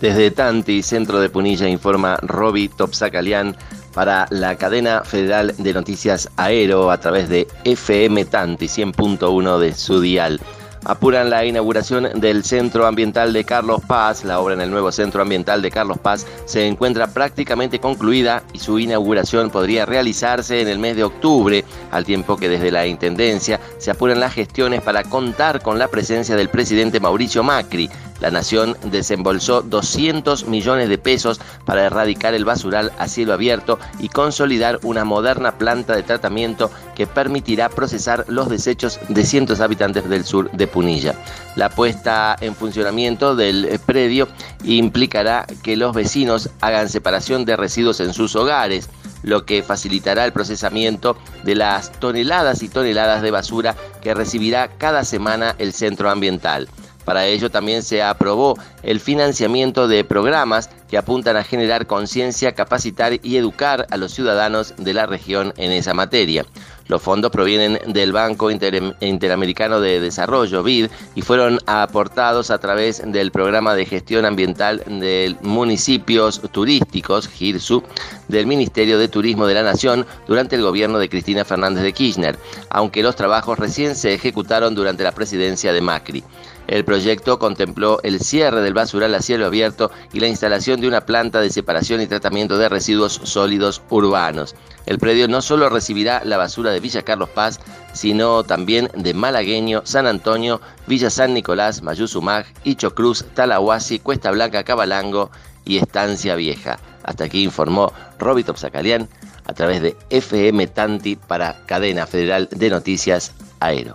Desde Tanti, centro de Punilla, informa Roby Topsacalian para la cadena federal de noticias Aero a través de FM Tanti 100.1 de su dial apuran la inauguración del Centro Ambiental de Carlos Paz. La obra en el nuevo Centro Ambiental de Carlos Paz se encuentra prácticamente concluida y su inauguración podría realizarse en el mes de octubre, al tiempo que desde la Intendencia se apuran las gestiones para contar con la presencia del presidente Mauricio Macri, la nación desembolsó 200 millones de pesos para erradicar el basural a cielo abierto y consolidar una moderna planta de tratamiento que permitirá procesar los desechos de cientos habitantes del sur de Punilla. La puesta en funcionamiento del predio implicará que los vecinos hagan separación de residuos en sus hogares lo que facilitará el procesamiento de las toneladas y toneladas de basura que recibirá cada semana el centro ambiental. Para ello también se aprobó el financiamiento de programas que apuntan a generar conciencia, capacitar y educar a los ciudadanos de la región en esa materia. Los fondos provienen del Banco Interamericano de Desarrollo, BID, y fueron aportados a través del Programa de Gestión Ambiental de Municipios Turísticos, GIRSU, del Ministerio de Turismo de la Nación durante el gobierno de Cristina Fernández de Kirchner, aunque los trabajos recién se ejecutaron durante la presidencia de Macri. El proyecto contempló el cierre del basural a cielo abierto y la instalación de una planta de separación y tratamiento de residuos sólidos urbanos. El predio no solo recibirá la basura de Villa Carlos Paz, sino también de Malagueño, San Antonio, Villa San Nicolás, Mayuzumag, Icho Cruz, Talahuasi, Cuesta Blanca, Cabalango y Estancia Vieja. Hasta aquí informó Robito Zacalián a través de FM Tanti para Cadena Federal de Noticias Aero.